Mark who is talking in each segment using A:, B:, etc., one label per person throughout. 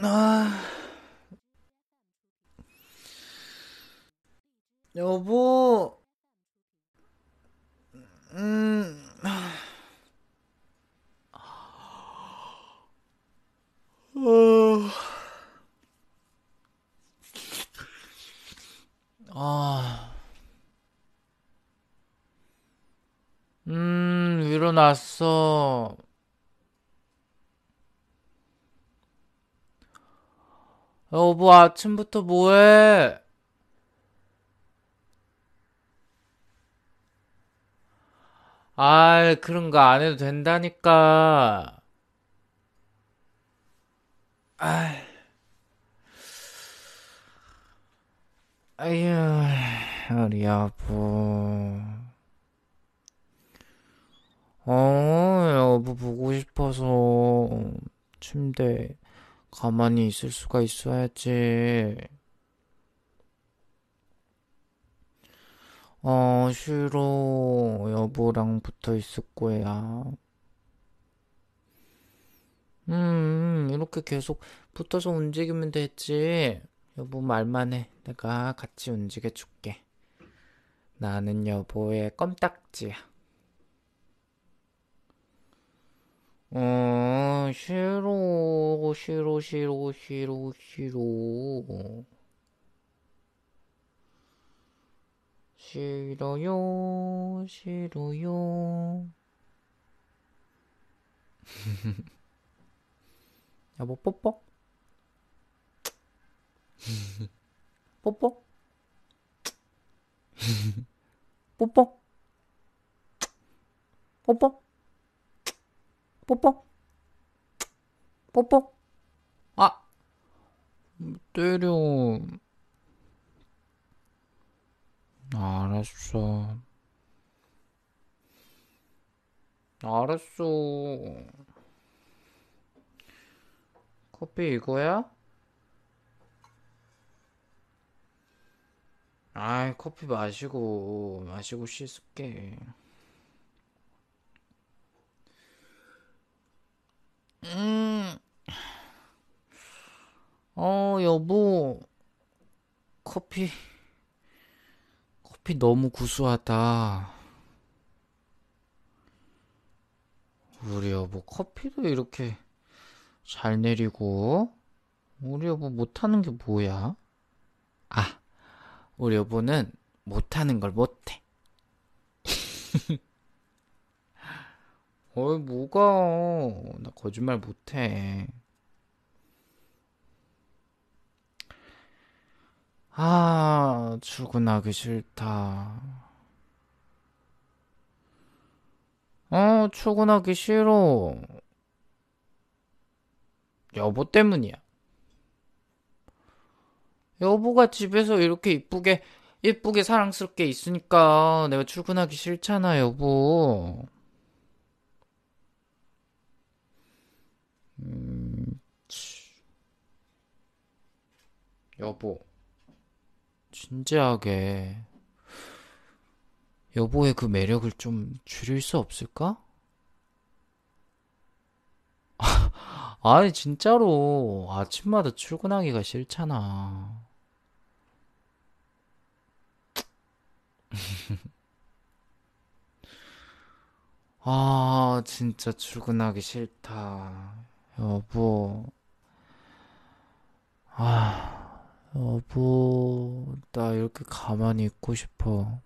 A: 아, 여보, 음, 어, 아, 음, 일어났어. 여보, 아침부터 뭐해? 아이, 그런 거 안 해도 된다니까. 아이, 아휴, 우리 여보. 어, 여보 보고 싶어서 침대 가만히 있을 수가 있어야지. 어, 싫어. 여보랑 붙어 있을 거야. 음, 이렇게 계속 붙어서 움직이면 되지. 여보 말만 해. 내가 같이 움직여 줄게. 나는 여보의 껌딱지야. 어, 싫어, 싫어, 싫어, 싫어, 싫어. 싫어요, 싫어요. 여보, 뽀뽀? 뽀뽀? 뽀뽀? 뽀뽀? 뽀뽀? 뽀뽀? 아, 때려. 알았어. 알았어. 커피 이거야? 아이, 커피 마시고, 마시고 씻을게. 음, 어, 여보, 커피, 커피 너무 구수하다. 우리 여보, 커피도 이렇게 잘 내리고, 우리 여보 못하는 게 뭐야? 아, 우리 여보는 못하는 걸 못해. 어이, 뭐가, 나 거짓말 못해. 아, 출근하기 싫다. 어, 출근하기 싫어. 여보 때문이야. 여보가 집에서 이렇게 이쁘게, 이쁘게 사랑스럽게 있으니까 내가 출근하기 싫잖아, 여보. 음, 치. 여보, 진지하게. 여보의 그 매력을 좀 줄일 수 없을까? 아니, 진짜로. 아침마다 출근하기가 싫잖아. 아, 진짜 출근하기 싫다. 여보. 아, 여보. 나 이렇게 가만히 있고 싶어.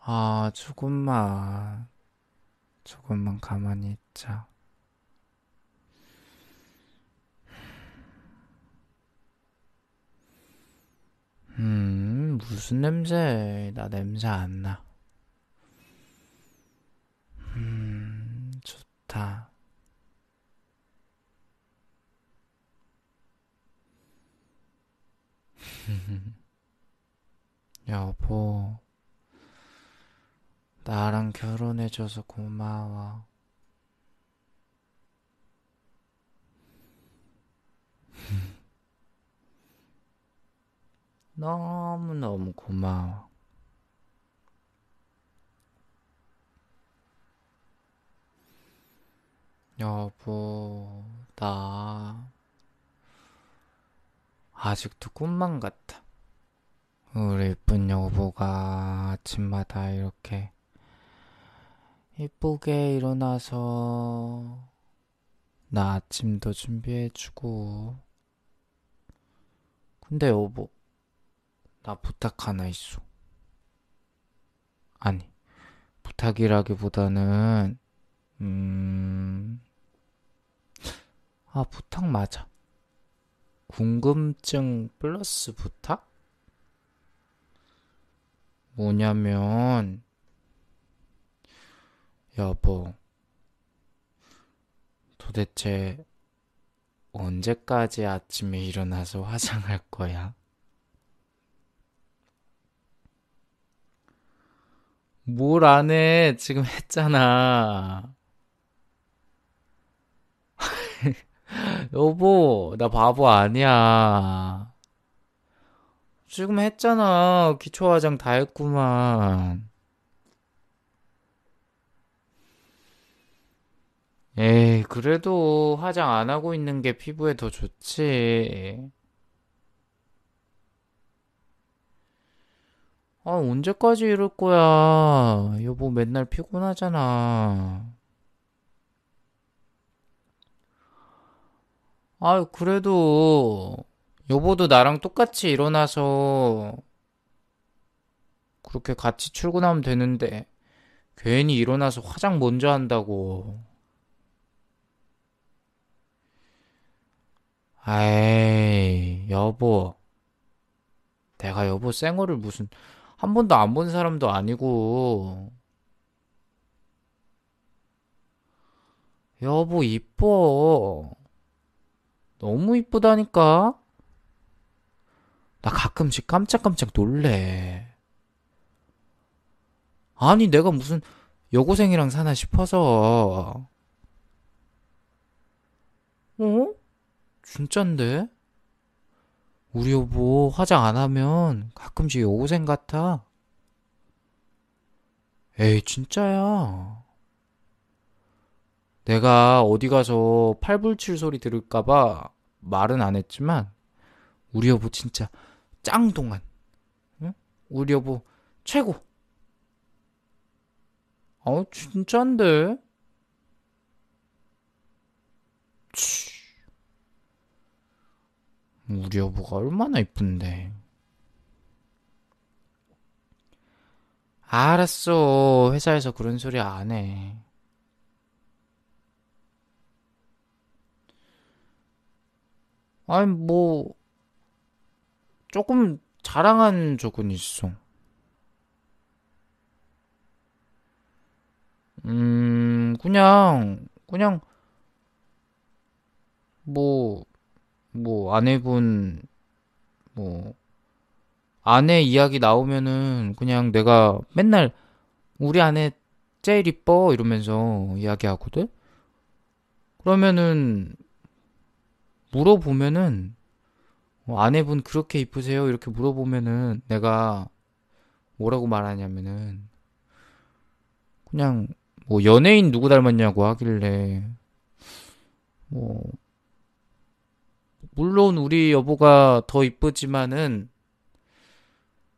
A: 아, 조금만. 조금만 가만히 있자. 음, 무슨 냄새? 나 냄새 안 나. 음, 좋다. 여보, 나랑 결혼해줘서 고마워. 너무너무 고마워. 여보, 나 아직도 꿈만 같아. 우리 이쁜 여보가 아침마다 이렇게 이쁘게 일어나서 나 아침도 준비해주고. 근데 여보, 나 부탁 하나 있어. 아니, 부탁이라기보다는, 음, 아, 부탁 맞아. 궁금증 플러스 부탁? 뭐냐면, 여보, 도대체 언제까지 아침에 일어나서 화장할 거야? 뭘 안 해? 지금 했잖아. 여보, 나 바보 아니야. 지금 했잖아. 기초 화장 다 했구만. 에이, 그래도 화장 안 하고 있는 게 피부에 더 좋지. 아, 언제까지 이럴 거야? 여보 맨날 피곤하잖아. 아, 그래도 여보도 나랑 똑같이 일어나서 그렇게 같이 출근하면 되는데 괜히 일어나서 화장 먼저 한다고. 아이, 여보. 내가 여보 쌩얼을 무슨 한 번도 안 본 사람도 아니고. 여보 이뻐. 너무 이쁘다니까? 나 가끔씩 깜짝깜짝 놀래. 아니, 내가 무슨 여고생이랑 사나 싶어서. 어? 진짠데? 우리 여보 화장 안 하면 가끔씩 여고생 같아. 에이, 진짜야. 내가 어디 가서 팔불출 소리 들을까봐 말은 안 했지만, 우리 여보 진짜 짱동안. 응? 우리 여보 최고. 어, 진짠데? 치. 우리 여보가 얼마나 이쁜데. 알았어. 회사에서 그런 소리 안 해. 아니, 뭐, 조금 자랑한 적은 있어. 음, 그냥, 그냥, 뭐, 뭐, 아내분, 뭐, 아내 이야기 나오면은 그냥 내가 맨날 우리 아내 제일 이뻐 이러면서 이야기하거든? 그러면은 물어보면은 어, 아내분 그렇게 이쁘세요? 이렇게 물어보면은 내가 뭐라고 말하냐면은 그냥 뭐 연예인 누구 닮았냐고 하길래 뭐 물론 우리 여보가 더 이쁘지만은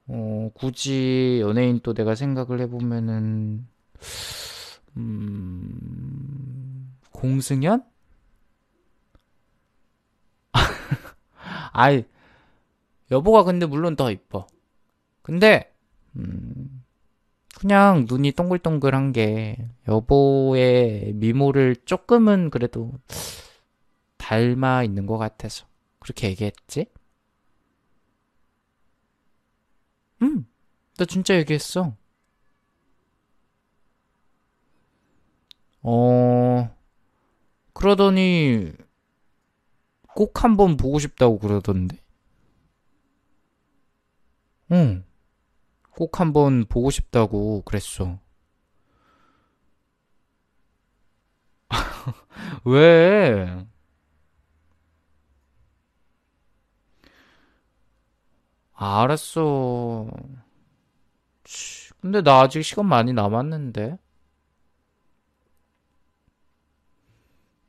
A: 어 굳이 연예인 또 내가 생각을 해보면은 음 공승연? 아이 여보가 근데 물론 더 이뻐. 근데 음 그냥 눈이 동글동글한 게 여보의 미모를 조금은 그래도 닮아 있는 것 같아서 그렇게 얘기했지? 응, 나 진짜 얘기했어. 어, 그러더니 꼭 한번 보고 싶다고 그러던데. 응, 꼭 한번 보고 싶다고 그랬어. 왜? 아, 알았어. 치, 근데 나 아직 시간 많이 남았는데.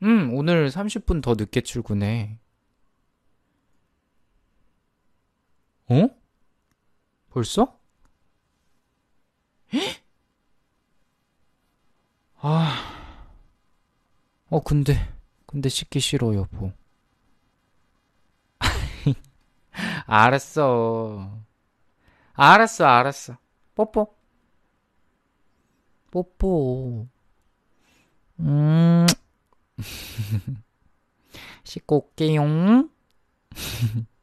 A: 응, 오늘 30분 더 늦게 출근해. 어? 벌써? 아, 어, 근데, 근데 씻기 싫어, 여보. 알았어. 알았어, 알았어. 뽀뽀. 뽀뽀. 음. 씻고 올게용.